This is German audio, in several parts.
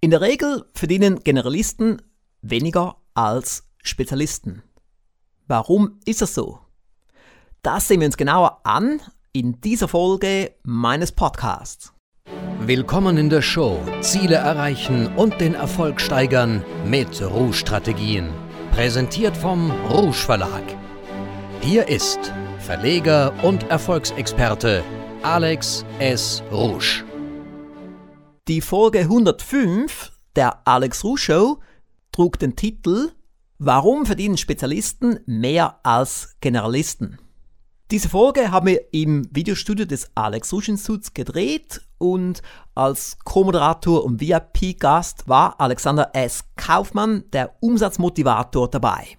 In der Regel verdienen Generalisten weniger als Spezialisten. Warum ist das so? Das sehen wir uns genauer an in dieser Folge meines Podcasts. Willkommen in der Show Ziele erreichen und den Erfolg steigern mit Rouge-Strategien. Präsentiert vom Rouge Verlag. Hier ist Verleger und Erfolgsexperte Alex S. Rouge. Die Folge 105 der Alex Rouge Show trug den Titel Warum verdienen Spezialisten mehr als Generalisten? Diese Folge haben wir im Videostudio des Alex Rouge Instituts gedreht und als Co-Moderator und VIP-Gast war Alexander S. Kaufmann, der Umsatzmotivator, dabei.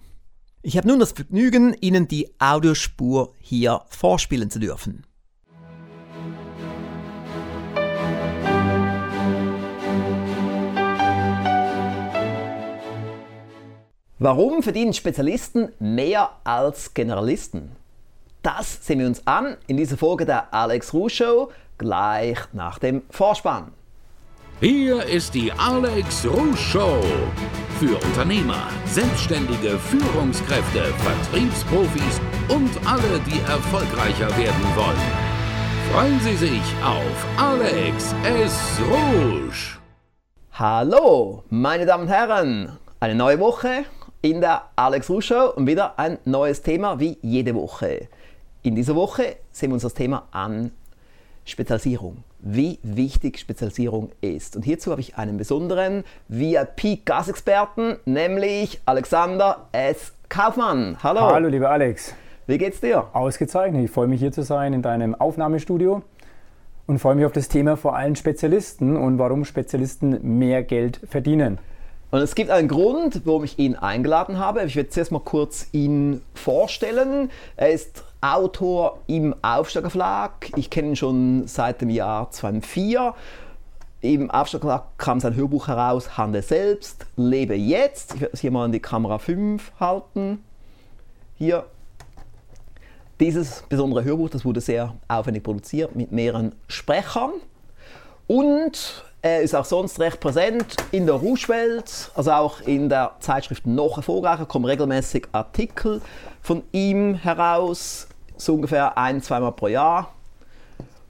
Ich habe nun das Vergnügen, Ihnen die Audiospur hier vorspielen zu dürfen. Warum verdienen Spezialisten mehr als Generalisten? Das sehen wir uns an in dieser Folge der Alex Ruh Show gleich nach dem Vorspann. Hier ist die Alex Ruh Show für Unternehmer, Selbstständige, Führungskräfte, Vertriebsprofis und alle, die erfolgreicher werden wollen. Freuen Sie sich auf Alex S. Rouge. Hallo, meine Damen und Herren, eine neue Woche, in der Alex Show und wieder ein neues Thema wie jede Woche. In dieser Woche sehen wir uns das Thema an Spezialisierung. Wie wichtig Spezialisierung ist. Und hierzu habe ich einen besonderen VIP-Gasexperten, nämlich Alexander S. Kaufmann. Hallo. Hallo, lieber Alex. Wie geht's dir? Ausgezeichnet. Ich freue mich hier zu sein in deinem Aufnahmestudio und freue mich auf das Thema vor allem Spezialisten und warum Spezialisten mehr Geld verdienen. Und es gibt einen Grund, warum ich ihn eingeladen habe. Ich werde zuerst mal kurz ihn vorstellen. Er ist Autor im Aufsteiger Verlag. Ich kenne ihn schon seit dem Jahr 2004. Im Aufsteiger Verlag kam sein Hörbuch heraus, Handel selbst, lebe jetzt. Ich werde es hier mal in die Kamera 5 halten. Hier. Dieses besondere Hörbuch, das wurde sehr aufwendig produziert mit mehreren Sprechern. Und er ist auch sonst recht präsent in der Rouge-Welt, also auch in der Zeitschrift Noch erfolgreicher kommen regelmäßig Artikel von ihm heraus, so ungefähr ein, zweimal pro Jahr.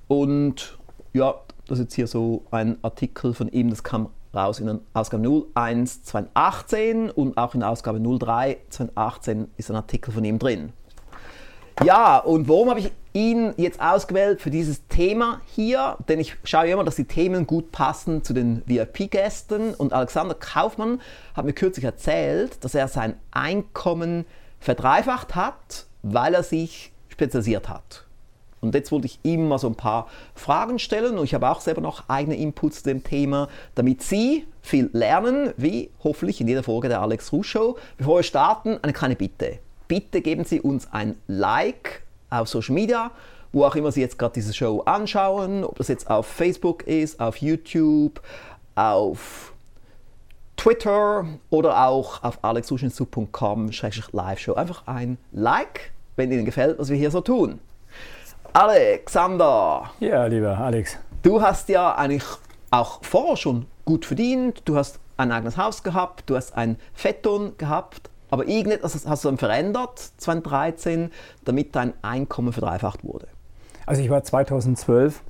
Und ja, das ist jetzt hier so ein Artikel von ihm, das kam raus in der Ausgabe 01 2018 und auch in der Ausgabe 03 2018 ist ein Artikel von ihm drin. Ja, und warum habe ich ihn jetzt ausgewählt für dieses Thema hier? Denn ich schaue immer, dass die Themen gut passen zu den VIP-Gästen. Und Alexander Kaufmann hat mir kürzlich erzählt, dass er sein Einkommen verdreifacht hat, weil er sich spezialisiert hat. Und jetzt wollte ich ihm mal so ein paar Fragen stellen und ich habe auch selber noch eigene Inputs zu dem Thema, damit Sie viel lernen, wie hoffentlich in jeder Folge der Alex Ruh Show. Bevor wir starten, eine kleine Bitte bitte geben Sie uns ein Like auf Social Media, wo auch immer Sie jetzt gerade diese Show anschauen, ob das jetzt auf Facebook ist, auf YouTube, auf Twitter oder auch auf alexsuschensub.com-live-show. Einfach ein Like, wenn Ihnen gefällt, was wir hier so tun. Alexander. Ja, lieber Alex. Du hast ja eigentlich auch vorher schon gut verdient. Du hast ein eigenes Haus gehabt, du hast ein Fetton gehabt. Aber irgendetwas hast du dann verändert 2013, damit dein Einkommen verdreifacht wurde. Also ich war 2012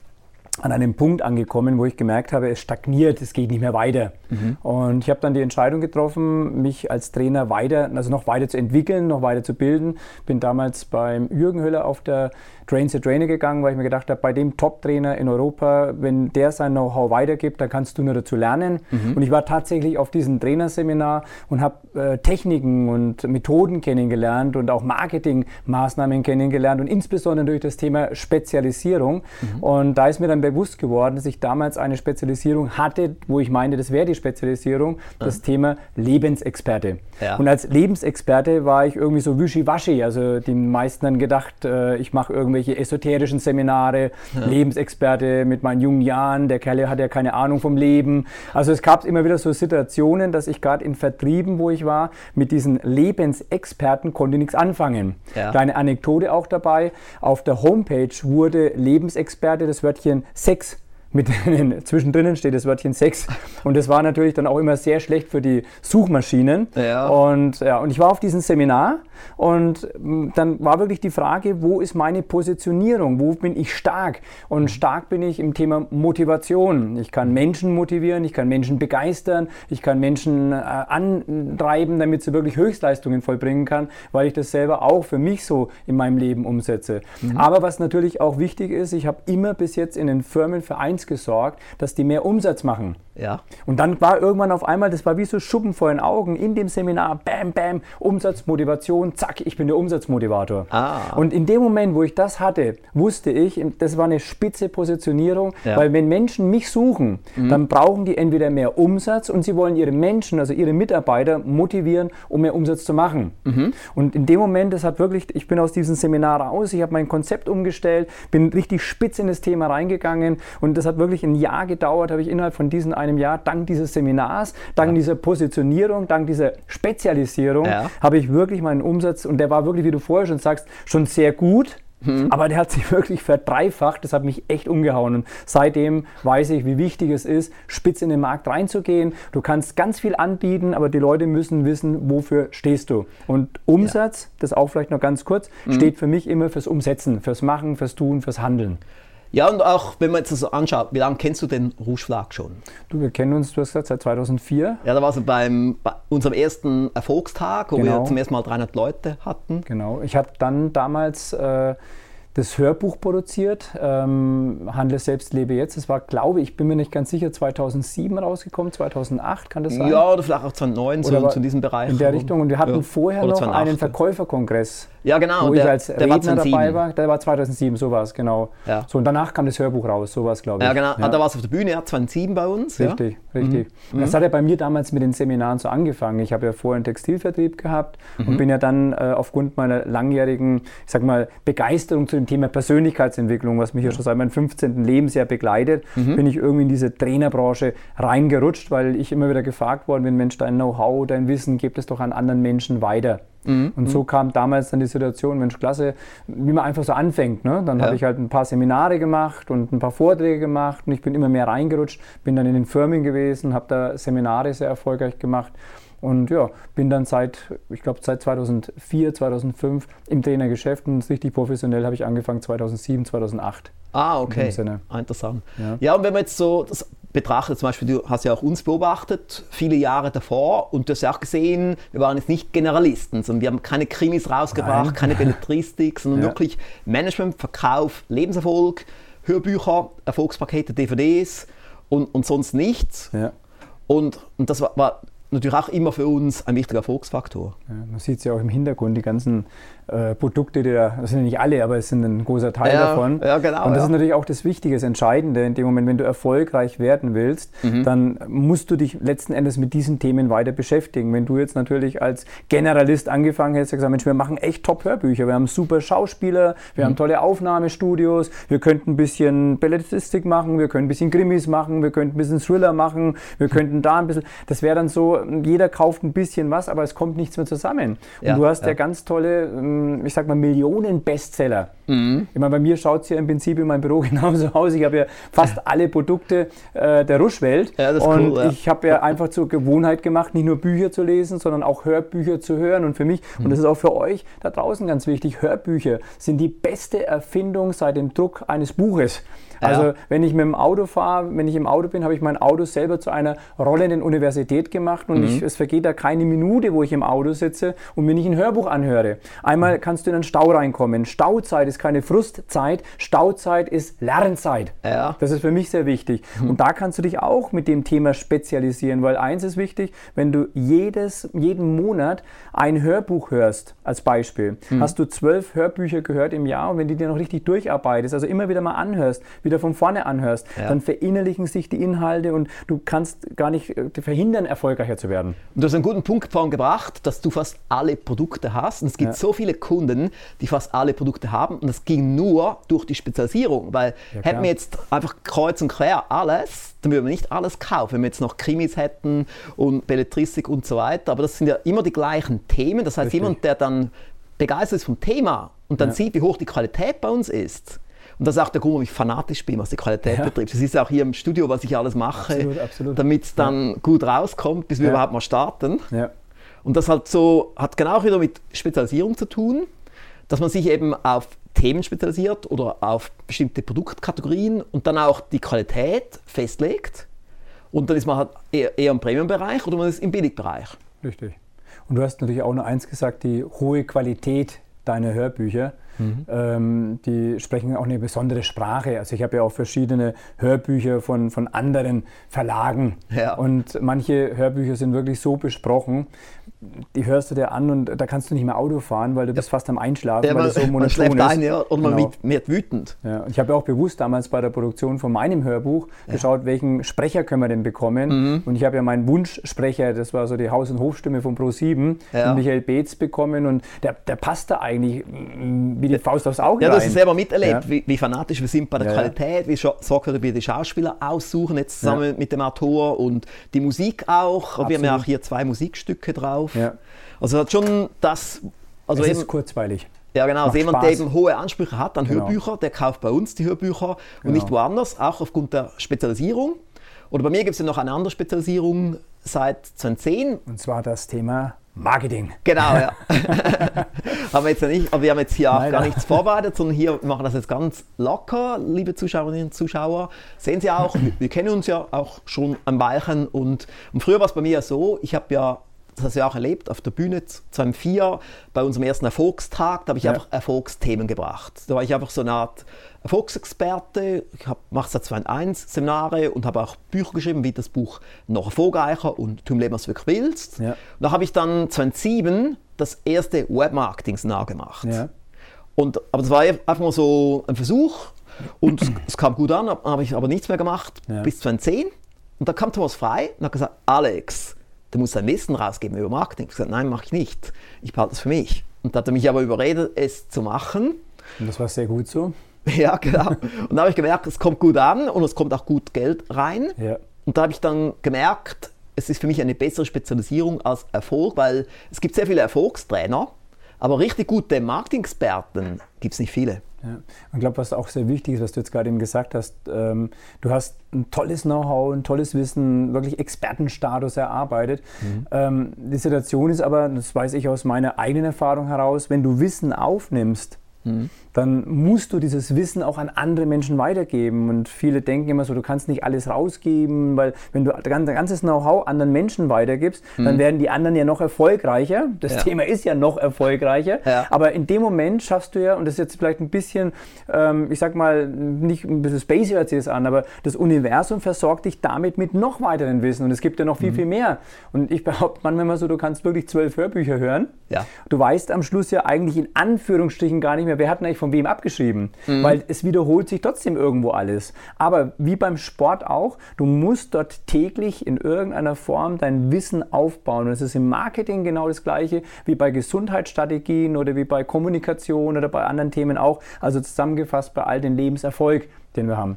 an einem Punkt angekommen, wo ich gemerkt habe, es stagniert, es geht nicht mehr weiter. Mhm. Und ich habe dann die Entscheidung getroffen, mich als Trainer weiter, also noch weiter zu entwickeln, noch weiter zu bilden. Bin damals beim Jürgen Höller auf der Train the Trainer gegangen, weil ich mir gedacht habe, bei dem Top-Trainer in Europa, wenn der sein Know-how weitergibt, dann kannst du nur dazu lernen. Mhm. Und ich war tatsächlich auf diesem Trainerseminar und habe äh, Techniken und Methoden kennengelernt und auch Marketingmaßnahmen kennengelernt und insbesondere durch das Thema Spezialisierung. Mhm. Und da ist mir dann bewusst geworden, dass ich damals eine Spezialisierung hatte, wo ich meine, das wäre die Spezialisierung, das mhm. Thema Lebensexperte. Ja. Und als Lebensexperte war ich irgendwie so wischiwaschi. Also die meisten haben gedacht, äh, ich mache irgendwelche irgendwelche esoterischen Seminare, ja. Lebensexperte mit meinen jungen Jahren, der Kerl hat ja keine Ahnung vom Leben. Also es gab immer wieder so Situationen, dass ich gerade in Vertrieben, wo ich war, mit diesen Lebensexperten konnte nichts anfangen. Ja. Kleine Anekdote auch dabei. Auf der Homepage wurde Lebensexperte das Wörtchen Sex mit den, zwischendrin steht das Wörtchen Sex. Und das war natürlich dann auch immer sehr schlecht für die Suchmaschinen. Ja. Und, ja, und ich war auf diesem Seminar und mm, dann war wirklich die Frage, wo ist meine Positionierung? Wo bin ich stark? Und stark bin ich im Thema Motivation. Ich kann Menschen motivieren, ich kann Menschen begeistern, ich kann Menschen äh, antreiben, damit sie wirklich Höchstleistungen vollbringen kann, weil ich das selber auch für mich so in meinem Leben umsetze. Aber was natürlich auch wichtig ist, ich habe immer bis jetzt in den Firmen für eins gesorgt, dass die mehr Umsatz machen. Ja. Und dann war irgendwann auf einmal, das war wie so Schuppen vor den Augen, in dem Seminar, bam, bam, Umsatzmotivation, zack, ich bin der Umsatzmotivator. Ah. Und in dem Moment, wo ich das hatte, wusste ich, das war eine spitze Positionierung, Ja. weil wenn Menschen mich suchen, dann brauchen die entweder mehr Umsatz und sie wollen ihre Menschen, also ihre Mitarbeiter motivieren, um mehr Umsatz zu machen. Und in dem Moment, das hat wirklich, ich bin aus diesem Seminar raus, ich habe mein Konzept umgestellt, bin richtig spitz in das Thema reingegangen und das hat wirklich ein Jahr gedauert, habe ich innerhalb von diesem einem Jahr, dank dieses Seminars, dank dieser Positionierung, dank dieser Spezialisierung, Ja. habe ich wirklich meinen Umsatz und der war wirklich, wie du vorher schon sagst, schon sehr gut. Aber der hat sich wirklich verdreifacht. Das hat mich echt umgehauen. Und seitdem weiß ich, wie wichtig es ist, spitz in den Markt reinzugehen. Du kannst ganz viel anbieten, aber die Leute müssen wissen, wofür stehst du. Und Umsatz, das auch vielleicht noch ganz kurz, steht für mich immer fürs Umsetzen, fürs Machen, fürs Tun, fürs Handeln. Ja, und auch wenn man jetzt das so anschaut, wie lange kennst du den Rouge Flag schon? Du, wir kennen uns, du hast gesagt, seit 2004. Ja, da war es beim, bei unserem ersten Erfolgstag, wo Genau. wir zum ersten Mal 300 Leute hatten. Genau. Ich habe dann damals äh, das Hörbuch produziert, ähm, Handle selbst, lebe jetzt. Das war, glaube ich, bin mir nicht ganz sicher, 2007 rausgekommen, 2008, kann das sein? Ja, oder vielleicht auch 2009, so, Oder war so in diesem Bereich. In der Richtung. Und wir hatten Ja. vorher Oder noch 2008. einen Verkäuferkongress, Ja, genau. wo der, ich als der Redner war 2007. dabei war. Der war 2007, so war es, genau. Ja. So, und danach kam das Hörbuch raus, so war es, glaube ich. Ja, genau. Ah, Da war es auf der Bühne, ja, 2007 bei uns. Richtig, richtig. Mhm. Das hat ja bei mir damals mit den Seminaren so angefangen. Ich habe ja vorher einen Textilvertrieb gehabt Mhm. und bin ja dann äh, aufgrund meiner langjährigen, ich sag mal, Begeisterung zu dem Thema Persönlichkeitsentwicklung, was mich ja schon seit meinem 15. Lebensjahr begleitet, Mhm. bin ich irgendwie in diese Trainerbranche reingerutscht, weil ich immer wieder gefragt worden bin, Mensch, dein Know-how, dein Wissen, gib es doch an anderen Menschen weiter. Mhm. Und so kam damals dann die Situation, Mensch, klasse, wie man einfach so anfängt. Ne? Dann Ja. habe ich halt ein paar Seminare gemacht und ein paar Vorträge gemacht und ich bin immer mehr reingerutscht, bin dann in den Firmen gewesen, habe da Seminare sehr erfolgreich gemacht und ja, bin dann seit, ich glaube seit 2004, 2005 im Trainergeschäft und richtig professionell habe ich angefangen 2007, 2008. Ah, okay. dem Sinne. Ah, interessant. Ja. Ja. und wenn man jetzt so das betrachtet, zum Beispiel, du hast ja auch uns beobachtet, viele Jahre davor, und du hast ja auch gesehen, wir waren jetzt nicht Generalisten, sondern wir haben keine Krimis rausgebracht, Nein. keine Belletristik, sondern Ja. wirklich Management, Verkauf, Lebenserfolg, Hörbücher, Erfolgspakete, DVDs und, und sonst nichts. Ja. Und, und das war, war natürlich auch immer für uns ein wichtiger Erfolgsfaktor. Ja, man sieht es ja auch im Hintergrund, die ganzen äh, Produkte, die da, das sind ja nicht alle, aber es sind ein großer Teil Ja, davon. ja, genau, Und das ist natürlich auch das Wichtige, das Entscheidende. In dem Moment, wenn du erfolgreich werden willst, Mhm. dann musst du dich letzten Endes mit diesen Themen weiter beschäftigen. Wenn du jetzt natürlich als Generalist angefangen hättest, gesagt, Mensch, wir machen echt Top-Hörbücher, wir haben super Schauspieler, wir Mhm. haben tolle Aufnahmestudios, wir könnten ein bisschen Belletristik machen, wir können ein bisschen Krimis machen, wir könnten ein bisschen Thriller machen, wir könnten da ein bisschen, das wäre dann so, jeder kauft ein bisschen was, aber es kommt nichts mehr zusammen. Und Ja, du hast ja. ja ganz tolle, ähm, ich sag mal, Millionen Bestseller. Mhm. Ich meine, bei mir schaut es ja im Prinzip in meinem Büro genauso aus. Ich habe ja fast alle Produkte äh, der Ruschwelt. Ja, das ist und cool, ja. ich habe ja einfach zur Gewohnheit gemacht, nicht nur Bücher zu lesen, sondern auch Hörbücher zu hören. Und für mich, Mhm. und das ist auch für euch da draußen ganz wichtig, Hörbücher sind die beste Erfindung seit dem Druck eines Buches. Also Ja. wenn ich mit dem Auto fahre, wenn ich im Auto bin, habe ich mein Auto selber zu einer rollenden Universität gemacht und Mhm. ich, es vergeht da keine Minute, wo ich im Auto sitze und mir nicht ein Hörbuch anhöre. Einmal Mhm. kannst du in einen Stau reinkommen. Stauzeit ist keine Frustzeit, Stauzeit ist Lernzeit. Ja. Das ist für mich sehr wichtig. Und da kannst du dich auch mit dem Thema spezialisieren, weil eins ist wichtig, wenn du jedes, jeden Monat ein Hörbuch hörst, als Beispiel, hast du zwölf Hörbücher gehört im Jahr und wenn du dir noch richtig durcharbeitest, also immer wieder mal anhörst, wieder von vorne anhörst, Ja. dann verinnerlichen sich die Inhalte und du kannst gar nicht äh, verhindern, erfolgreicher zu werden. Und du hast einen guten Punkt vorhin gebracht, dass du fast alle Produkte hast. Und es gibt Ja. so viele Kunden, die fast alle Produkte haben. Und das ging nur durch die Spezialisierung. Weil Ja, hätten wir jetzt einfach kreuz und quer alles, dann würden wir nicht alles kaufen. Wenn wir jetzt noch Krimis hätten und Belletristik und so weiter. Aber das sind ja immer die gleichen Themen. Das heißt, Richtig. jemand, der dann begeistert ist vom Thema und dann Ja. sieht, wie hoch die Qualität bei uns ist Und das ist auch der Grund, warum ich fanatisch bin, was die Qualität Ja. betrifft. Das ist auch hier im Studio, was ich alles mache, damit es dann gut rauskommt, bis wir Ja. überhaupt mal starten. Ja. Und das halt so, hat genau wieder mit Spezialisierung zu tun, dass man sich eben auf Themen spezialisiert oder auf bestimmte Produktkategorien und dann auch die Qualität festlegt. Und dann ist man halt eher, eher im Premium-Bereich oder man ist im Billigbereich. Richtig. Und du hast natürlich auch noch eins gesagt, die hohe Qualität deiner Hörbücher. Mhm. Ähm, die sprechen auch eine besondere Sprache. Also ich habe ja auch verschiedene Hörbücher von, von anderen Verlagen. Ja. Und manche Hörbücher sind wirklich so besprochen, die hörst du dir an und da kannst du nicht mehr Auto fahren, weil du bist fast am Einschlafen, Ja, weil man, es so man monoton schläft ist. ein ja, oder man Genau. wird, wütend. Ja, und ich habe auch bewusst damals bei der Produktion von meinem Hörbuch geschaut, welchen Sprecher können wir denn bekommen. Mhm. Und ich habe ja meinen Wunschsprecher, das war so die Haus- und Hofstimme von Pro7, Ja. Michael Beetz bekommen. Und der, der passt da eigentlich mm, wie die Faust aufs Auge Ja, du hast rein. es selber miterlebt, Ja. wie, wie fanatisch wir sind bei der Ja, ja. Qualität, wie sorgfältig wir die Schauspieler aussuchen, jetzt zusammen mit dem Autor und die Musik auch. Wir haben ja Absolut. auch hier zwei Musikstücke drauf. Ja. Also hat schon das. Also es eben, ist kurzweilig. ja, genau. Also jemand, Spaß. der eben hohe Ansprüche hat an Genau. Hörbücher, der kauft bei uns die Hörbücher und Genau. nicht woanders, auch aufgrund der Spezialisierung. Oder bei mir gibt es ja noch eine andere Spezialisierung seit 2010. Und zwar das Thema Marketing. Genau, ja. haben wir jetzt ja nicht, aber wir haben jetzt hier auch Nein, gar nichts vorbereitet, sondern hier wir machen das jetzt ganz locker, liebe Zuschauerinnen und Zuschauer. Sehen Sie auch, wir, wir kennen uns ja auch schon ein Weilchen und, und früher war es bei mir ja so, ich habe ja, das hast du ja auch erlebt, auf der Bühne 2004, bei unserem ersten Erfolgstag, da habe ich Ja. einfach Erfolgsthemen gebracht. Da war ich einfach so eine Art Erfolgsexperte. Ich mache seit 2001 Seminare und habe auch Bücher geschrieben, wie das Buch Noch erfolgreicher und Tu im Leben, was du wirklich willst. Ja. Da habe ich dann 2007 das erste Webmarketing-Seminar gemacht. Ja. Und, aber das war einfach mal so ein Versuch und es, es kam gut an, hab- habe ich aber nichts mehr gemacht Ja. bis 2010. Und da kam Thomas Frei und hat gesagt, Alex, du musst dein Wissen rausgeben über Marketing. Ich habe gesagt, nein, mache ich nicht. Ich behalte es für mich. Und da hat er mich aber überredet, es zu machen. Und das war sehr gut so. Ja, genau. Und da habe ich gemerkt, es kommt gut an und es kommt auch gut Geld rein. Ja. Und da habe ich dann gemerkt, es ist für mich eine bessere Spezialisierung als Erfolg, weil es gibt sehr viele Erfolgstrainer, aber richtig gute Marketing-Experten gibt es nicht viele. Ja. Und ich glaube, was auch sehr wichtig ist, was du jetzt gerade eben gesagt hast, ähm, du hast ein tolles Know-how, ein tolles Wissen, wirklich Expertenstatus erarbeitet. Ähm, die Situation ist aber, das weiß ich aus meiner eigenen Erfahrung heraus, wenn du Wissen aufnimmst, dann musst du dieses Wissen auch an andere Menschen weitergeben. Und viele denken immer so, du kannst nicht alles rausgeben, weil wenn du dein ganzes Know-how anderen Menschen weitergibst, dann werden die anderen ja noch erfolgreicher. Das Ja. Thema ist ja noch erfolgreicher. Ja. Aber in dem Moment schaffst du ja, und das ist jetzt vielleicht ein bisschen, ähm, ich sag mal, nicht ein bisschen spacey hört sich das an, aber das Universum versorgt dich damit mit noch weiteren Wissen. Und es gibt ja noch Mhm. viel, viel mehr. Und ich behaupte manchmal immer so, du kannst wirklich zwölf Hörbücher hören. Ja. Du weißt am Schluss ja eigentlich in Anführungsstrichen gar nicht mehr, wer hat denn eigentlich von wem abgeschrieben. Weil es wiederholt sich trotzdem irgendwo alles. Aber wie beim Sport auch, du musst dort täglich in irgendeiner Form dein Wissen aufbauen. Und es ist im Marketing genau das Gleiche wie bei Gesundheitsstrategien oder wie bei Kommunikation oder bei anderen Themen auch. Also zusammengefasst bei all den Lebenserfolg, den wir haben.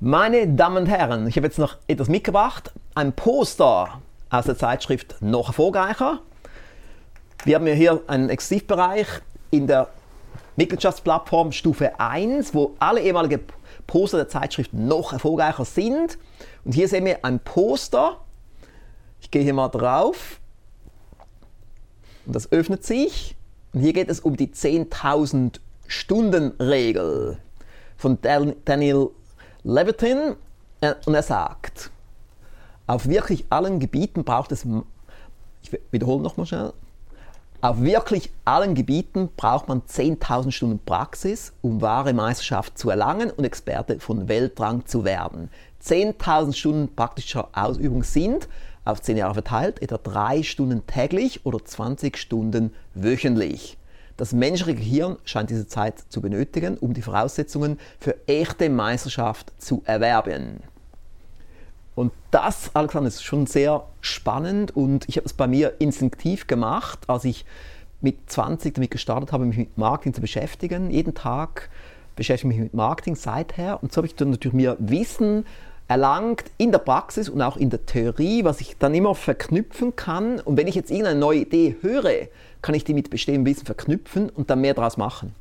Meine Damen und Herren, ich habe jetzt noch etwas mitgebracht. Ein Poster aus der Zeitschrift Noch erfolgreicher. Wir haben ja hier einen Exklusivbereich in der Mitgliedschaftsplattform Stufe 1, wo alle ehemaligen Poster der Zeitschrift noch erfolgreicher sind. Und hier sehen wir ein Poster. Ich gehe hier mal drauf. Und das öffnet sich. Und hier geht es um die 10.000 Stunden Regel von Dan- Daniel Levitin. Äh, Und er sagt, auf wirklich allen Gebieten braucht es, ich wiederhole nochmal schnell, auf wirklich allen Gebieten braucht man 10.000 Stunden Praxis, um wahre Meisterschaft zu erlangen und Experte von Weltrang zu werden. 10.000 Stunden praktischer Ausübung sind auf 10 Jahre verteilt etwa 3 Stunden täglich oder 20 Stunden wöchentlich. Das menschliche Gehirn scheint diese Zeit zu benötigen, um die Voraussetzungen für echte Meisterschaft zu erwerben. Und das, Alexander, ist schon sehr spannend und ich habe es bei mir instinktiv gemacht, als ich mit 20 damit gestartet habe, mich mit Marketing zu beschäftigen. Jeden Tag beschäftige ich mich mit Marketing seither und so habe ich dann natürlich mir Wissen erlangt in der Praxis und auch in der Theorie, was ich dann immer verknüpfen kann. Und wenn ich jetzt irgendeine neue Idee höre, kann ich die mit bestehendem Wissen verknüpfen und dann mehr daraus machen.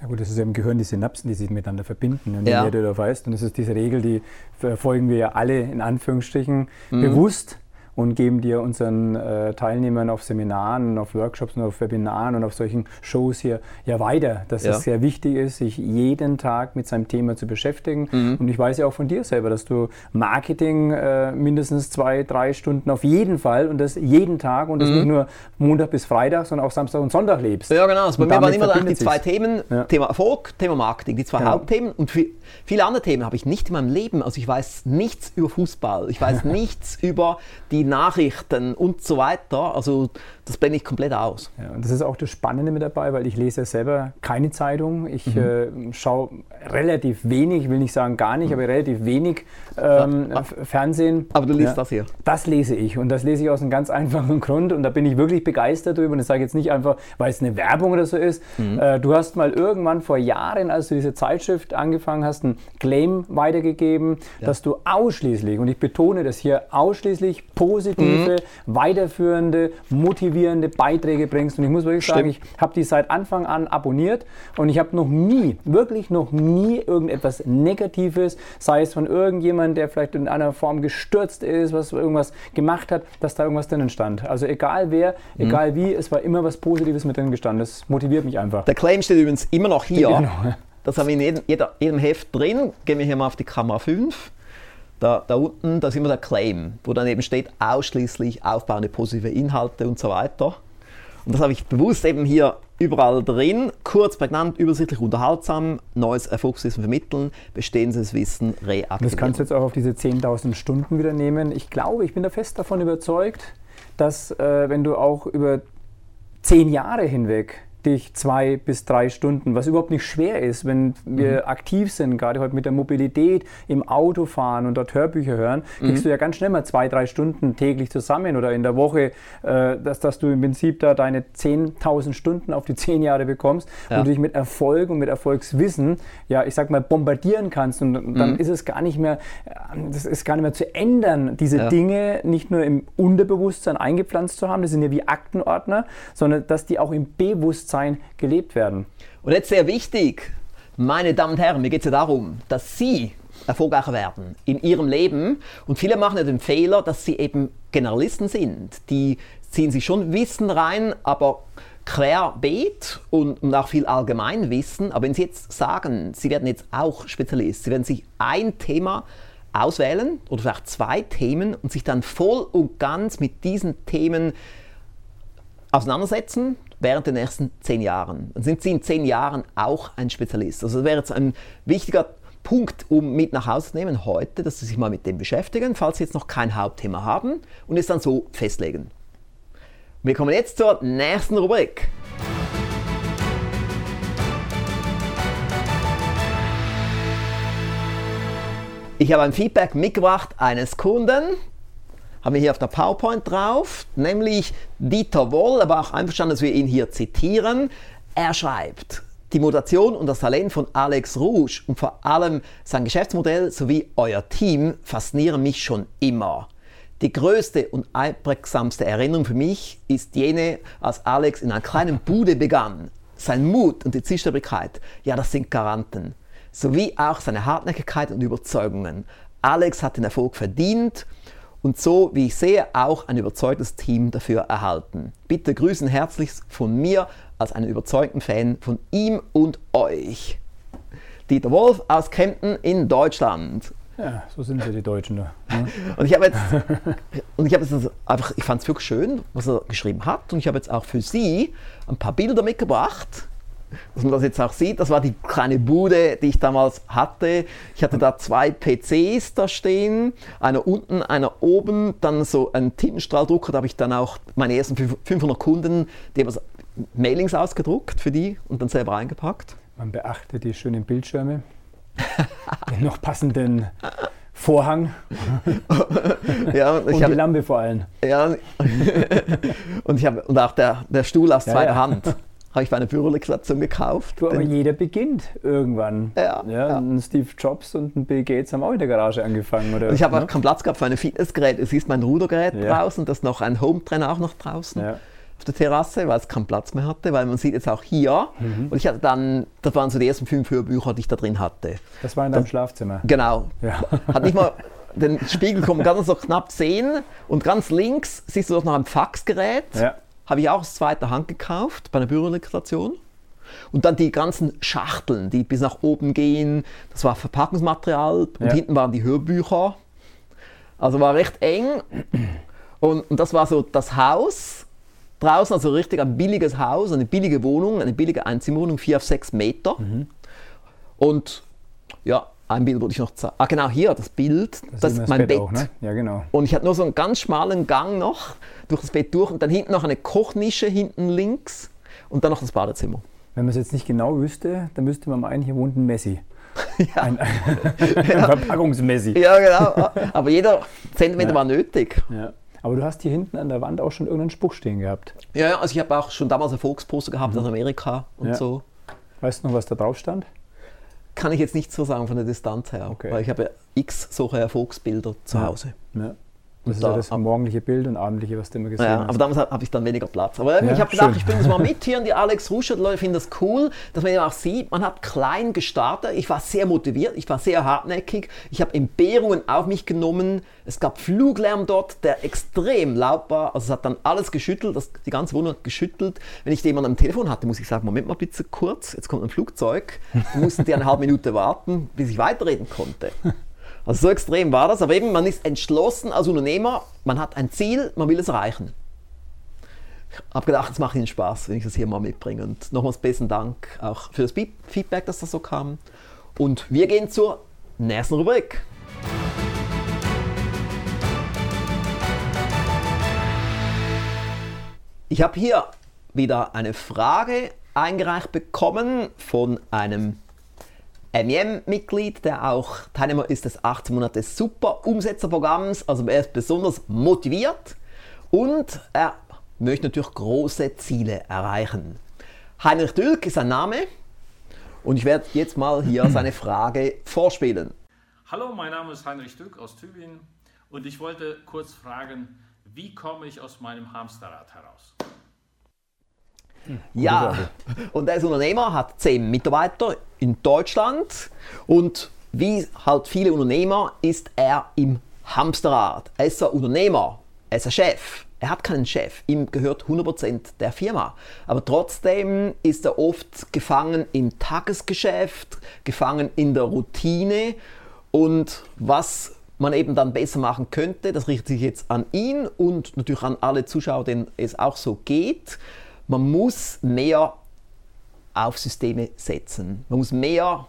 Ja gut, das ist ja im Gehirn die Synapsen, die sich miteinander verbinden. Und Ja. ja. du da weißt, und das ist diese Regel, die verfolgen wir ja alle in Anführungsstrichen bewusst und geben dir unseren äh, Teilnehmern auf Seminaren, auf Workshops und auf Webinaren und auf solchen Shows hier ja weiter, dass Ja. es sehr wichtig ist, sich jeden Tag mit seinem Thema zu beschäftigen. Und ich weiß ja auch von dir selber, dass du Marketing äh, mindestens zwei, drei Stunden auf jeden Fall und das jeden Tag und das nicht nur Montag bis Freitag, sondern auch Samstag und Sonntag lebst. Ja, genau. Also bei mir waren immer die zwei. Themen: Ja. Thema Erfolg, Thema Marketing, die zwei Genau. Hauptthemen. Und viel, viele andere Themen habe ich nicht in meinem Leben. Also ich weiß nichts über Fußball, ich weiß nichts über die Nachrichten und so weiter. Also das blende ich komplett aus. Ja, und das ist auch das Spannende mit dabei, weil ich lese ja selber keine Zeitung. Ich Mhm. äh, schaue relativ wenig, ich will nicht sagen gar nicht, aber relativ wenig ähm, F- Fernsehen. Aber du liest Ja. das hier. Das lese ich und das lese ich aus einem ganz einfachen Grund und da bin ich wirklich begeistert drüber und das sage ich jetzt nicht einfach, weil es eine Werbung oder so ist. Mhm. Äh, du hast mal irgendwann vor Jahren, als du diese Zeitschrift angefangen hast, einen Claim weitergegeben, dass du ausschließlich, und ich betone das hier, ausschließlich positive, Mhm. weiterführende, motivierende Beiträge bringst und ich muss wirklich sagen, ich habe die seit Anfang an abonniert und ich habe noch nie, wirklich noch nie irgendetwas Negatives, sei es von irgendjemandem, der vielleicht in einer Form gestürzt ist, was irgendwas gemacht hat, dass da irgendwas drinnen stand. Also egal wer, Mhm. egal wie, es war immer was Positives mit drin gestanden. Das motiviert mich einfach. Der Claim steht übrigens immer noch hier. Genau. Das haben wir in jedem, jeder, jedem Heft drin. Gehen wir hier mal auf die Kamera 5. Da, da unten, da ist immer der Claim, wo dann eben steht, ausschließlich aufbauende positive Inhalte und so weiter. Und das habe ich bewusst eben hier überall drin. Kurz, prägnant, übersichtlich, unterhaltsam, neues Erfolgswissen vermitteln, bestehendes Wissen reaktivieren. Das kannst du jetzt auch auf diese 10.000 Stunden wieder nehmen. Ich glaube, ich bin da fest davon überzeugt, dass äh, wenn du auch über zehn Jahre hinweg dich zwei bis drei Stunden, was überhaupt nicht schwer ist, wenn wir aktiv sind, gerade heute mit der Mobilität, im Auto fahren und dort Hörbücher hören, kriegst du ja ganz schnell mal zwei, drei Stunden täglich zusammen oder in der Woche, äh, dass, dass du im Prinzip da deine 10.000 Stunden auf die zehn Jahre bekommst, Ja. wo du dich mit Erfolg und mit Erfolgswissen, ja, ich sag mal, bombardieren kannst und dann ist es gar nicht mehr, äh, das ist gar nicht mehr zu ändern, diese Ja. Dinge nicht nur im Unterbewusstsein eingepflanzt zu haben, das sind ja wie Aktenordner, sondern dass die auch im Bewusstsein gelebt werden. Und jetzt sehr wichtig, meine Damen und Herren, mir geht es ja darum, dass Sie erfolgreicher werden in Ihrem Leben. Und viele machen ja den Fehler, dass sie eben Generalisten sind. Die ziehen sich schon Wissen rein, aber querbeet und, und auch viel Allgemeinwissen. Aber wenn Sie jetzt sagen, Sie werden jetzt auch Spezialist, Sie werden sich ein Thema auswählen oder vielleicht zwei Themen und sich dann voll und ganz mit diesen Themen auseinandersetzen während den nächsten zehn Jahren. Dann sind Sie in zehn Jahren auch ein Spezialist. Also das wäre jetzt ein wichtiger Punkt, um mit nach Hause zu nehmen heute, dass Sie sich mal mit dem beschäftigen, falls Sie jetzt noch kein Hauptthema haben und es dann so festlegen. Wir kommen jetzt zur nächsten Rubrik. Ich habe ein Feedback mitgebracht eines Kunden, haben wir hier auf der PowerPoint drauf, nämlich Dieter Woll, aber auch einverstanden, dass wir ihn hier zitieren. Er schreibt, die Motivation und das Talent von Alex Rouge und vor allem sein Geschäftsmodell sowie euer Team faszinieren mich schon immer. Die größte und einprägsamste Erinnerung für mich ist jene, als Alex in einer kleinen Bude begann. Sein Mut und die Zielstrebigkeit, ja, das sind Garanten. Sowie auch seine Hartnäckigkeit und Überzeugungen. Alex hat den Erfolg verdient und so, wie ich sehe, auch ein überzeugtes Team dafür erhalten. Bitte grüßen herzlichst von mir als einen überzeugten Fan von ihm und euch. Dieter Wolf aus Kempten in Deutschland. Ja, so sind sie, die Deutschen da. ne? Und ich habe jetzt, und ich habe jetzt also einfach, ich fand es wirklich schön, was er geschrieben hat. Und ich habe jetzt auch für Sie ein paar Bilder mitgebracht, dass man das jetzt auch sieht. Das war die kleine Bude, die ich damals hatte. Ich hatte da zwei PCs da stehen, einer unten, einer oben, dann so ein Tintenstrahldrucker. Da habe ich dann auch meine ersten 500 Kunden, die haben Mailings ausgedruckt für die und dann selber eingepackt. Man beachte die schönen Bildschirme, den noch passenden Vorhang Ja, und und ich die Lampe vor allem. Ja, und, ich hab, und auch der, der Stuhl aus Ja, zweiter ja. Hand habe ich bei einer Bürolegislation gekauft. Du, aber jeder beginnt irgendwann. Ja, ja. Ein Steve Jobs und ein Bill Gates haben auch in der Garage angefangen. Oder? und ich habe auch ne? keinen Platz gehabt für ein Fitnessgerät. Es ist mein Rudergerät Ja. draußen, das ist noch ein Home-Trainer auch noch draußen. Ja. auf der Terrasse, weil es keinen Platz mehr hatte, weil man sieht jetzt auch hier. Mhm. Und ich hatte dann, das waren so die ersten fünf Hörbücher, die ich da drin hatte. Das war in deinem Schlafzimmer. Genau. Ja. Hat nicht mal den Spiegel kommen ganz so knapp sehen und ganz links siehst du doch noch ein Faxgerät. Ja. Habe ich auch aus zweiter Hand gekauft bei einer Büroelektration. Und dann die ganzen Schachteln, die bis nach oben gehen. Das war Verpackungsmaterial und Ja. hinten waren die Hörbücher. Also war recht eng. Und, und das war so das Haus draußen, also richtig ein billiges Haus, eine billige Wohnung, eine billige Einzimmerwohnung, 4 auf 6 Meter. Mhm. Und ja, ein Bild wollte ich noch zeigen. Ah, genau hier, das Bild. Das, sieht ist mein Bett. Auch, ne? Ja, genau. Und ich hatte nur so einen ganz schmalen Gang noch durch das Bett durch und dann hinten noch eine Kochnische hinten links und dann noch das Badezimmer. Wenn man es jetzt nicht genau wüsste, dann müsste man meinen, hier wohnt ein Messi. Ja. Ein, ein Verpackungsmessi. Ja, genau. Aber jeder Zentimeter Ja. war nötig. Ja. Aber du hast hier hinten an der Wand auch schon irgendeinen Spruch stehen gehabt. Ja, also ich habe auch schon damals Erfolgsposter gehabt aus Amerika und Ja. so. Weißt du noch, was da drauf stand? Kann ich jetzt nicht so sagen von der Distanz her, Okay. weil ich habe ja x solche Erfolgsbilder zu. Hause. Ja. Das ist da ja das morgendliche Bild und abendliche, was du immer gesehen Ja, hast. aber damals habe ich dann weniger Platz. Aber Ja, ich habe gedacht, ich bringe das mal mit hier in die Alex Ruscher. Die Leute finden das cool, dass man ja auch sieht, man hat klein gestartet. Ich war sehr motiviert, ich war sehr hartnäckig. Ich habe Entbehrungen auf mich genommen. Es gab Fluglärm dort, der extrem laut war. Also es hat dann alles geschüttelt, das, die ganze Wohnung hat geschüttelt. Wenn ich jemanden am Telefon hatte, muss ich sagen, Moment mal bitte kurz, jetzt kommt ein Flugzeug. Dann mussten die eine halbe Minute warten, bis ich weiterreden konnte. Also so extrem war das, aber eben man ist entschlossen als Unternehmer, man hat ein Ziel, man will es erreichen. Ich habe gedacht, es macht Ihnen Spaß, wenn ich das hier mal mitbringe. Und nochmals besten Dank auch für das Feedback, dass das so kam. Und wir gehen zur nächsten Rubrik. Ich habe hier wieder eine Frage eingereicht bekommen von einem MEM-Mitglied, der auch Teilnehmer ist des 18 Monate Super Umsetzerprogramms. Also er ist besonders motiviert und er möchte natürlich große Ziele erreichen. Heinrich Dülk ist sein Name und ich werde jetzt mal hier seine Frage vorspielen. Hallo, mein Name ist Heinrich Dück aus Tübingen und ich wollte kurz fragen, wie komme ich aus meinem Hamsterrad heraus? Ja, und er ist Unternehmer, hat zehn Mitarbeiter in Deutschland und wie halt viele Unternehmer ist er im Hamsterrad. Er ist ein Unternehmer, er ist ein Chef. Er hat keinen Chef, ihm gehört 100% der Firma. Aber trotzdem ist er oft gefangen im Tagesgeschäft, gefangen in der Routine. Und was man eben dann besser machen könnte, das richtet sich jetzt an ihn und natürlich an alle Zuschauer, denen es auch so geht. Man muss mehr auf Systeme setzen. Man muss mehr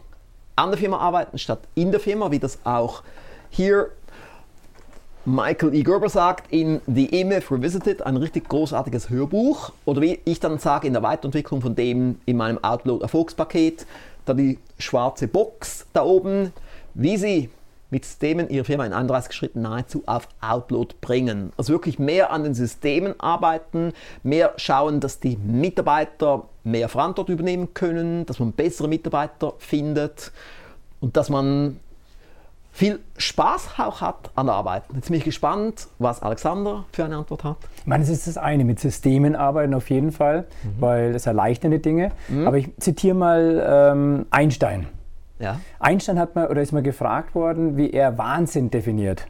an der Firma arbeiten statt in der Firma, wie das auch hier Michael E. Gerber sagt in The EMF Revisited, ein richtig großartiges Hörbuch. Oder wie ich dann sage in der Weiterentwicklung von dem in meinem Outload Erfolgspaket, da die schwarze Box da oben, wie Sie mit Systemen Ihre Firma in 31 Schritten nahezu auf Outload bringen. Also wirklich mehr an den Systemen arbeiten, mehr schauen, dass die Mitarbeiter mehr Verantwortung übernehmen können, dass man bessere Mitarbeiter findet und dass man viel Spaß auch hat an der Arbeit. Jetzt bin ich gespannt, was Alexander für eine Antwort hat. Ich meine, es ist das eine, mit Systemen arbeiten auf jeden Fall, weil das erleichternde Dinge. Aber ich zitiere mal ähm, Einstein. Ja. Einstein hat mal oder ist mal gefragt worden, wie er Wahnsinn definiert.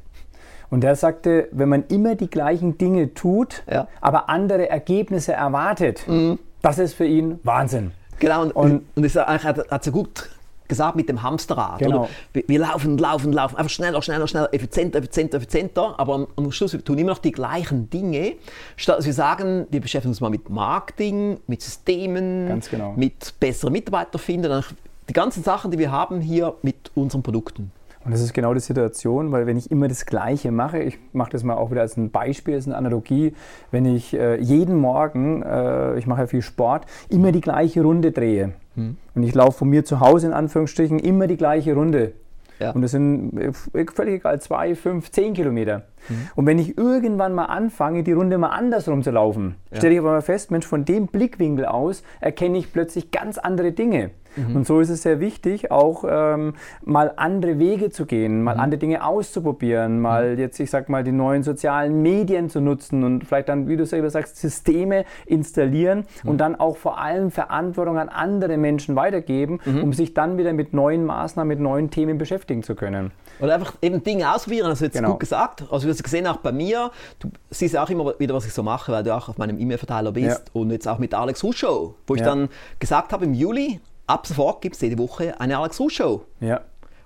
Und er sagte, wenn man immer die gleichen Dinge tut, Ja. aber andere Ergebnisse erwartet, das ist für ihn Wahnsinn. Genau, und, Und- und, das hat hat so gut gesagt mit dem Hamsterrad. Genau. Wir, wir laufen, laufen, laufen, einfach schneller, schneller, schneller, effizienter, effizienter, effizienter, aber am, am Schluss wir tun immer noch die gleichen Dinge, statt dass wir sagen, wir beschäftigen uns mal mit Marketing, mit Systemen, genau. mit besseren Mitarbeiter finden, eigentlich die ganzen Sachen, die wir haben hier mit unseren Produkten. Und das ist genau die Situation, weil wenn ich immer das Gleiche mache, ich mache das mal auch wieder als ein Beispiel, als eine Analogie, wenn ich äh, jeden Morgen, äh, ich mache ja viel Sport, immer die gleiche Runde drehe. Und ich laufe von mir zu Hause in Anführungsstrichen immer die gleiche Runde. Ja. Und das sind äh, völlig egal, zwei, fünf, zehn Kilometer. Und wenn ich irgendwann mal anfange, die Runde mal andersrum zu laufen, stelle ich aber mal fest, Mensch, von dem Blickwinkel aus erkenne ich plötzlich ganz andere Dinge. Mhm. Und so ist es sehr wichtig, auch ähm, mal andere Wege zu gehen, mal mhm. andere Dinge auszuprobieren, mal mhm. jetzt, ich sag mal, die neuen sozialen Medien zu nutzen und vielleicht dann, wie du selber sagst, Systeme installieren mhm. und dann auch vor allem Verantwortung an andere Menschen weitergeben, mhm. um sich dann wieder mit neuen Maßnahmen, mit neuen Themen beschäftigen zu können. Oder einfach eben Dinge ausprobieren, du jetzt genau. gut gesagt. Also du hast gesehen auch bei mir, du siehst auch immer wieder, was ich so mache, weil du auch auf meinem E-Mail-Verteiler bist ja. und jetzt auch mit Alex Rusch Show, wo ich ja. dann gesagt habe im Juli, ab sofort gibt es jede Woche eine Alex Rusch Show. Ja.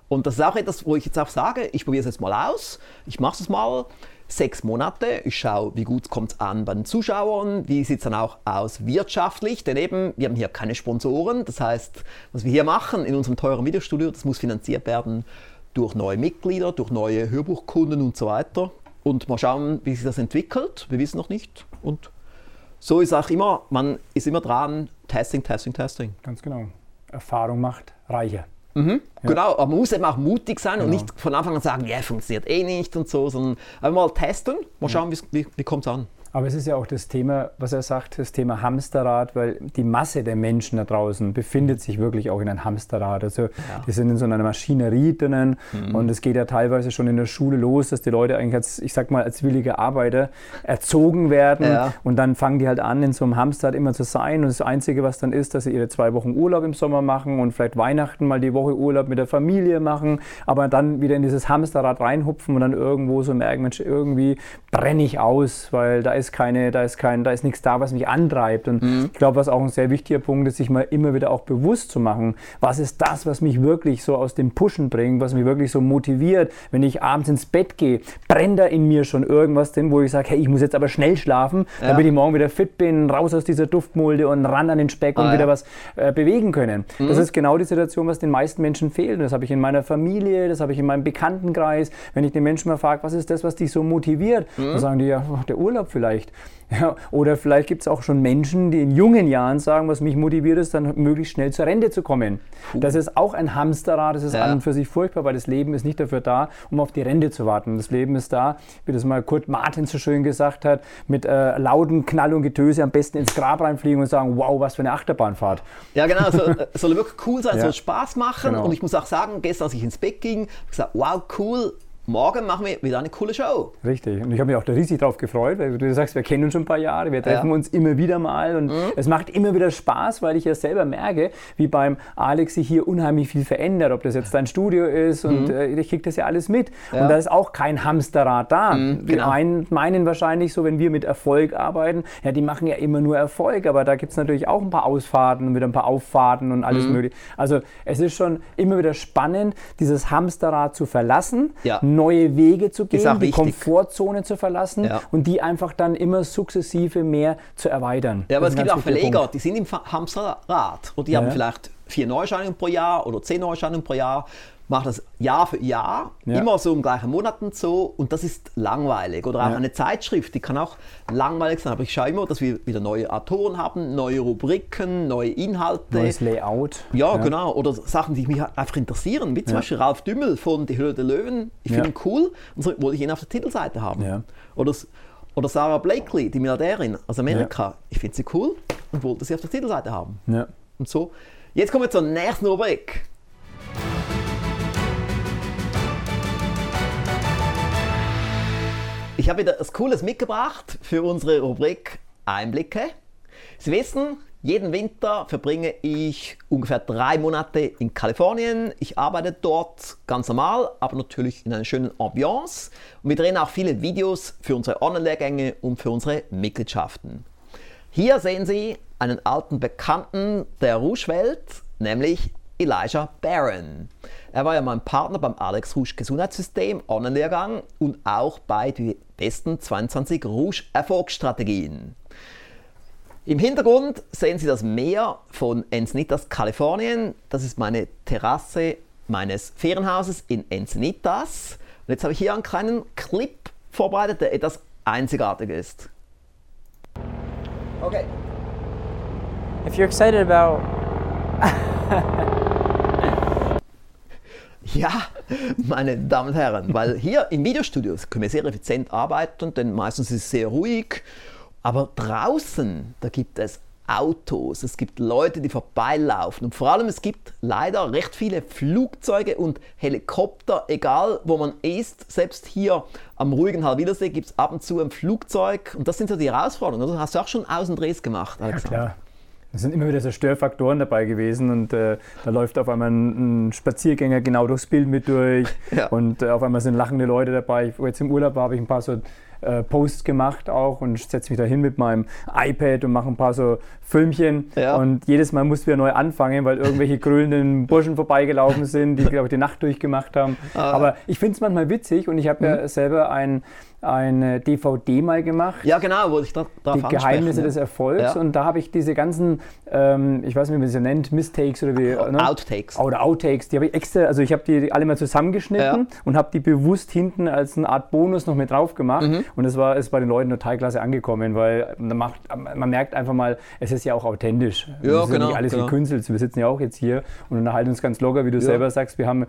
Und das ist auch etwas, wo ich jetzt auch sage, ich probiere es jetzt mal aus, ich mache es mal sechs Monate. Ich schaue, wie gut kommt es an bei den Zuschauern, wie sieht es dann auch aus wirtschaftlich, denn eben, wir haben hier keine Sponsoren. Das heißt, was wir hier machen in unserem teuren Videostudio, das muss finanziert werden durch neue Mitglieder, durch neue Hörbuchkunden und so weiter. Und mal schauen, wie sich das entwickelt. Wir wissen noch nicht. Und so ist auch immer, man ist immer dran, Testing, Testing, Testing. Ganz genau. Erfahrung macht reicher. Mhm, ja. Genau, aber man muss eben auch mutig sein genau. und nicht von Anfang an sagen, ja, funktioniert eh nicht und so, sondern einfach mal testen, mal schauen, wie, wie kommt es an. Aber es ist ja auch das Thema, was er sagt, das Thema Hamsterrad, weil die Masse der Menschen da draußen befindet sich wirklich auch in einem Hamsterrad. Also ja. die sind in so einer Maschinerie drinnen mhm. und es geht ja teilweise schon in der Schule los, dass die Leute eigentlich als, ich sag mal, als willige Arbeiter erzogen werden ja. und dann fangen die halt an, in so einem Hamsterrad immer zu sein und das Einzige, was dann ist, dass sie ihre zwei Wochen Urlaub im Sommer machen und vielleicht Weihnachten mal die Woche Urlaub mit der Familie machen, aber dann wieder in dieses Hamsterrad reinhupfen und dann irgendwo so merken, Mensch, irgendwie brenne ich aus, weil da ist ist keine, da ist kein, da ist nichts da, was mich antreibt. Und mhm. ich glaube, was auch ein sehr wichtiger Punkt ist, sich mal immer wieder auch bewusst zu machen, was ist das, was mich wirklich so aus dem Pushen bringt, was mich wirklich so motiviert, wenn ich abends ins Bett gehe, brennt da in mir schon irgendwas denn, wo ich sage, hey, ich muss jetzt aber schnell schlafen, ja. damit ich morgen wieder fit bin, raus aus dieser Duftmulde und ran an den Speck ah, und ja. wieder was äh, bewegen können. Mhm. Das ist genau die Situation, was den meisten Menschen fehlt. Und das habe ich in meiner Familie, das habe ich in meinem Bekanntenkreis. Wenn ich den Menschen mal frage, was ist das, was dich so motiviert, mhm. dann sagen die ja, der Urlaub vielleicht vielleicht. Ja, oder vielleicht gibt es auch schon Menschen, die in jungen Jahren sagen, was mich motiviert ist, dann möglichst schnell zur Rente zu kommen. Puh. Das ist auch ein Hamsterrad, das ist ja. an und für sich furchtbar, weil das Leben ist nicht dafür da, um auf die Rente zu warten. Das Leben ist da, wie das mal Kurt Martin so schön gesagt hat, mit äh, lauten Knall und Getöse am besten ins Grab reinfliegen und sagen, wow, was für eine Achterbahnfahrt. Ja genau, soll, soll wirklich cool sein, ja. soll Spaß machen genau. und ich muss auch sagen, gestern als ich ins Bett ging, habe ich gesagt, wow, cool, morgen machen wir wieder eine coole Show. Richtig. Und ich habe mich auch da riesig drauf gefreut, weil du sagst, wir kennen uns schon ein paar Jahre, wir treffen ja. uns immer wieder mal und mhm. es macht immer wieder Spaß, weil ich ja selber merke, wie beim Alex sich hier unheimlich viel verändert, ob das jetzt dein Studio ist und mhm. äh, ich kriege das ja alles mit. Ja. Und da ist auch kein Hamsterrad da. Mhm, genau. Die meinen wahrscheinlich so, wenn wir mit Erfolg arbeiten, ja, die machen ja immer nur Erfolg, aber da gibt es natürlich auch ein paar Ausfahrten und wieder ein paar Auffahrten und alles mhm. mögliche. Also es ist schon immer wieder spannend, dieses Hamsterrad zu verlassen. Ja neue Wege zu gehen, die wichtig. Komfortzone zu verlassen ja. und die einfach dann immer sukzessive mehr zu erweitern. Ja, aber es gibt auch Verleger, Punkt. die sind im Hamsterrad und die ja. haben vielleicht vier Neuerscheinungen pro Jahr oder zehn Neuerscheinungen pro Jahr macht das Jahr für Jahr, ja. immer so im gleichen Monat und so und das ist langweilig. Oder auch ja. eine Zeitschrift, die kann auch langweilig sein, aber ich schaue immer, dass wir wieder neue Autoren haben, neue Rubriken, neue Inhalte. Neues Layout. Ja, ja. genau. Oder Sachen, die mich einfach interessieren, wie zum Beispiel Ralf Dümmel von Die Höhle der Löwen. Ich finde ihn cool und so wollte ich ihn auf der Titelseite haben. Oder, oder Sarah Blakely, die Milliardärin aus Amerika. Ich finde sie cool und wollte sie auf der Titelseite haben. Und so. Jetzt kommen wir zur nächsten Rubrik. Ich habe wieder etwas Cooles mitgebracht für unsere Rubrik Einblicke. Sie wissen, jeden Winter verbringe ich ungefähr drei Monate in Kalifornien. Ich arbeite dort ganz normal, aber natürlich in einer schönen Ambiance. Und wir drehen auch viele Videos für unsere Online-Lehrgänge und für unsere Mitgliedschaften. Hier sehen Sie einen alten Bekannten der Rouge-Welt, nämlich Elijah Barron. Er war ja mein Partner beim Alex Rouge Gesundheitssystem Online-Lehrgang und auch bei den besten 22 Rouge Erfolgsstrategien. Im Hintergrund sehen Sie das Meer von Encinitas, Kalifornien. Das ist meine Terrasse meines Ferienhauses in Encinitas. Und jetzt habe ich hier einen kleinen Clip vorbereitet, der etwas einzigartig ist. Okay. If you're excited about Ja, meine Damen und Herren, weil hier im Videostudio können wir sehr effizient arbeiten, denn meistens ist es sehr ruhig. Aber draußen, da gibt es Autos, es gibt Leute, die vorbeilaufen und vor allem es gibt leider recht viele Flugzeuge und Helikopter, egal wo man ist. Selbst hier am ruhigen Halwilersee gibt es ab und zu ein Flugzeug und das sind so die Herausforderungen. Also hast du auch schon Außendrehs gemacht, Alexander? Ja, klar. Es sind immer wieder so Störfaktoren dabei gewesen und äh, da läuft auf einmal ein, ein, Spaziergänger genau durchs Bild mit durch ja. und äh, auf einmal sind lachende Leute dabei. Wo jetzt im Urlaub habe ich ein paar so äh, Posts gemacht auch und setze mich da hin mit meinem iPad und mache ein paar so Filmchen. Ja. Und jedes Mal mussten wir neu anfangen, weil irgendwelche grölenden Burschen vorbeigelaufen sind, die, glaube ich, die Nacht durchgemacht haben. Ah. Aber ich finde es manchmal witzig und ich habe mhm. ja selber ein eine DVD mal gemacht. Ja, genau, wollte ich da, Die Geheimnisse ja. des Erfolgs. Ja. Und da habe ich diese ganzen, ähm, ich weiß nicht, wie man sie nennt, Mistakes oder wie. Ne? Outtakes. Oder Outtakes. Die habe ich extra, also ich habe die alle mal zusammengeschnitten ja. und habe die bewusst hinten als eine Art Bonus noch mit drauf gemacht. Mhm. Und es war, ist bei den Leuten total klasse angekommen, weil man, macht, man merkt einfach mal, es ist ja auch authentisch. Ja, es ist genau. nicht alles genau. gekünstelt. Wir sitzen ja auch jetzt hier und unterhalten uns ganz locker, wie du selber sagst. Wir haben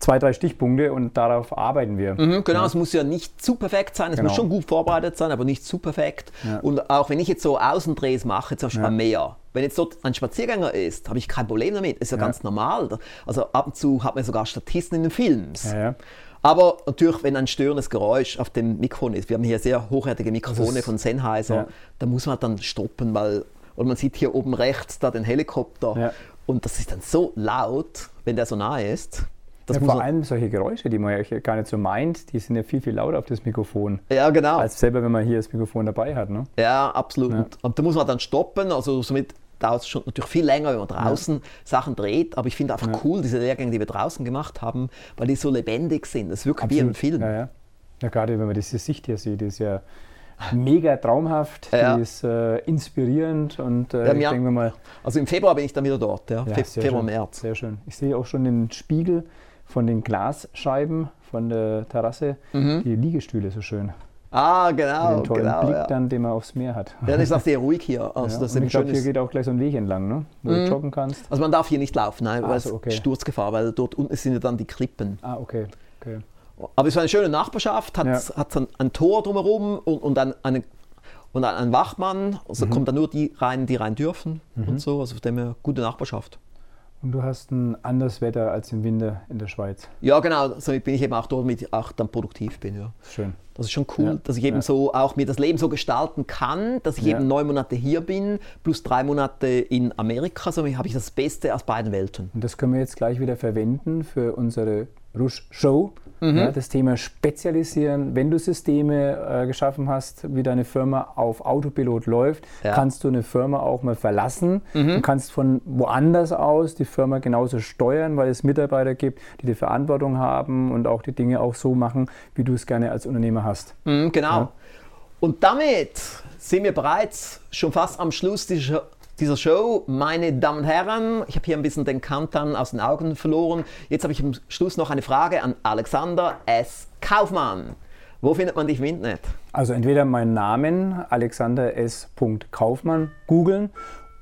zwei, drei Stichpunkte und darauf arbeiten wir. Mhm, genau, es muss ja nicht zu perfekt sein, es genau. muss schon gut vorbereitet sein, aber nicht zu perfekt. Ja. Und auch wenn ich jetzt so Außendrehs mache, zum Beispiel ja. am Meer, wenn jetzt dort ein Spaziergänger ist, habe ich kein Problem damit. Ist ja, ja, ganz normal. Also ab und zu hat man sogar Statisten in den Films. Ja, aber natürlich, wenn ein störendes Geräusch auf dem Mikrofon ist, wir haben hier sehr hochwertige Mikrofone von Sennheiser, da muss man dann stoppen, weil und man sieht hier oben rechts da den Helikopter und das ist dann so laut, wenn der so nahe ist. Ja, vor allem solche Geräusche, die man ja gar nicht so meint, die sind ja viel, viel lauter auf das Mikrofon. Ja, genau. Als selber, wenn man hier das Mikrofon dabei hat. Ne? Ja, absolut. Ja. Und da muss man dann stoppen. Also somit dauert es schon natürlich viel länger, wenn man draußen ja. Sachen dreht. Aber ich finde einfach cool, diese Lehrgänge, die wir draußen gemacht haben, weil die so lebendig sind. Das ist wirklich absolut. wie ein Film. Ja, ja. ja, gerade wenn man diese Sicht hier sieht, die ist ja mega traumhaft, ja. die ist äh, inspirierend und äh, ja, ich denke mal. Also im Februar bin ich dann wieder dort, ja, ja Februar, schön, März. Sehr schön. Ich sehe auch schon den Spiegel von den Glasscheiben von der Terrasse mhm. die Liegestühle so schön. Ah, genau. Den tollen genau, Blick ja. dann, den man aufs Meer hat. Ja, das ist auch sehr ruhig hier. Also ja, das ich glaube, hier geht auch gleich so ein Weg entlang, ne? wo mhm. du joggen kannst. Also man darf hier nicht laufen, nein, weil so, okay. Sturzgefahr, weil dort unten sind ja dann die Klippen. Ah, okay. okay. Aber es war eine schöne Nachbarschaft, hat, ja. hat ein, ein, Tor drumherum und, und, ein, eine, und ein Wachmann. Also mhm. kommen dann nur die rein, die rein dürfen mhm. und so. Also von dem her gute Nachbarschaft. Und du hast ein anderes Wetter als im Winter in der Schweiz. Ja, genau. Somit bin ich eben auch dort, damit ich auch dann produktiv bin. Ja. Schön. Das ist schon cool, ja. dass ich eben ja. so auch mir das Leben so gestalten kann, dass ich ja. eben neun Monate hier bin, plus drei Monate in Amerika. Somit habe ich das Beste aus beiden Welten. Und das können wir jetzt gleich wieder verwenden für unsere Rush-Show. Mhm. Ja, das Thema Spezialisieren. Wenn du Systeme äh, geschaffen hast, wie deine Firma auf Autopilot läuft, ja. kannst du eine Firma auch mal verlassen. Mhm. Du kannst von woanders aus die Firma genauso steuern, weil es Mitarbeiter gibt, die die Verantwortung haben und auch die Dinge auch so machen, wie du es gerne als Unternehmer hast. Mhm, genau. Ja. Und damit sind wir bereits schon fast am Schluss dieser dieser Show. Meine Damen und Herren, ich habe hier ein bisschen den Countdown aus den Augen verloren. Jetzt habe ich am Schluss noch eine Frage an Alexander S. Kaufmann. Wo findet man dich im Internet? Also entweder meinen Namen Alexander S. Kaufmann googeln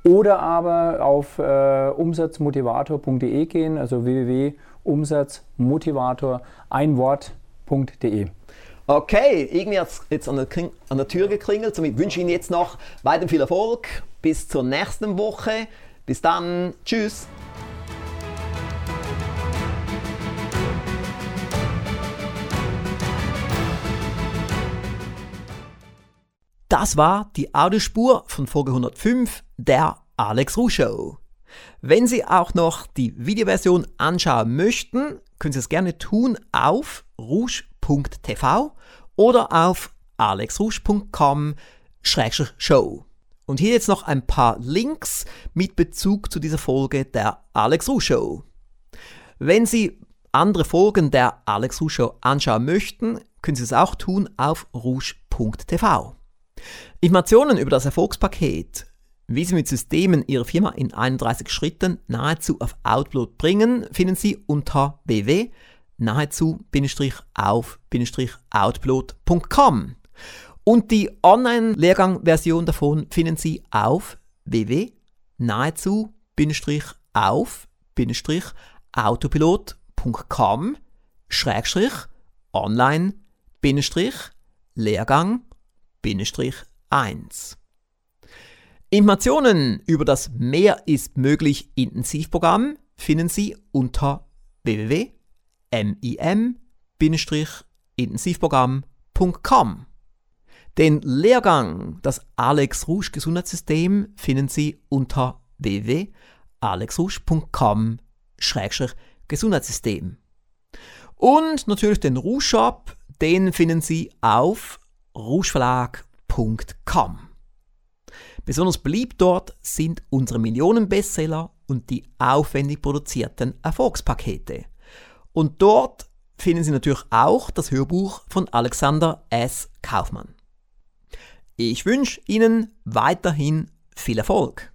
oder aber auf äh, umsatzmotivator.de gehen, also www.umsatzmotivator ein Wort.de. Okay, irgendwie hat es jetzt an der, an der Tür geklingelt. Somit wünsche ich Ihnen jetzt noch weiterhin viel Erfolg. Bis zur nächsten Woche. Bis dann. Tschüss. Das war die Audiospur von Folge 105 der Alex Ruh Show. Wenn Sie auch noch die Videoversion anschauen möchten, können Sie es gerne tun auf rouge.tv oder auf alexrusch.com-show. Und hier jetzt noch ein paar Links mit Bezug zu dieser Folge der Alex Rusch Show. Wenn Sie andere Folgen der Alex Rusch Show anschauen möchten, können Sie es auch tun auf rouge.tv. Informationen über das Erfolgspaket, wie Sie mit Systemen Ihre Firma in 31 Schritten nahezu auf Outload bringen, finden Sie unter www.nahezu-auf-outload.com. Und die Online-Lehrgang-Version davon finden Sie auf www.nahezu-auf-autopilot.com Online-Lehrgang 1. Informationen über das Mehr ist möglich Intensivprogramm finden Sie unter www.mim-intensivprogramm.com. Den Lehrgang, das Alex Rouge Gesundheitssystem, finden Sie unter www.alexrouge.com-gesundheitssystem. Und natürlich den Rouge Shop, den finden Sie auf rougeverlag.com. Besonders beliebt dort sind unsere Millionen-Bestseller und die aufwendig produzierten Erfolgspakete. Und dort finden Sie natürlich auch das Hörbuch von Alexander S. Kaufmann. Ich wünsche Ihnen weiterhin viel Erfolg.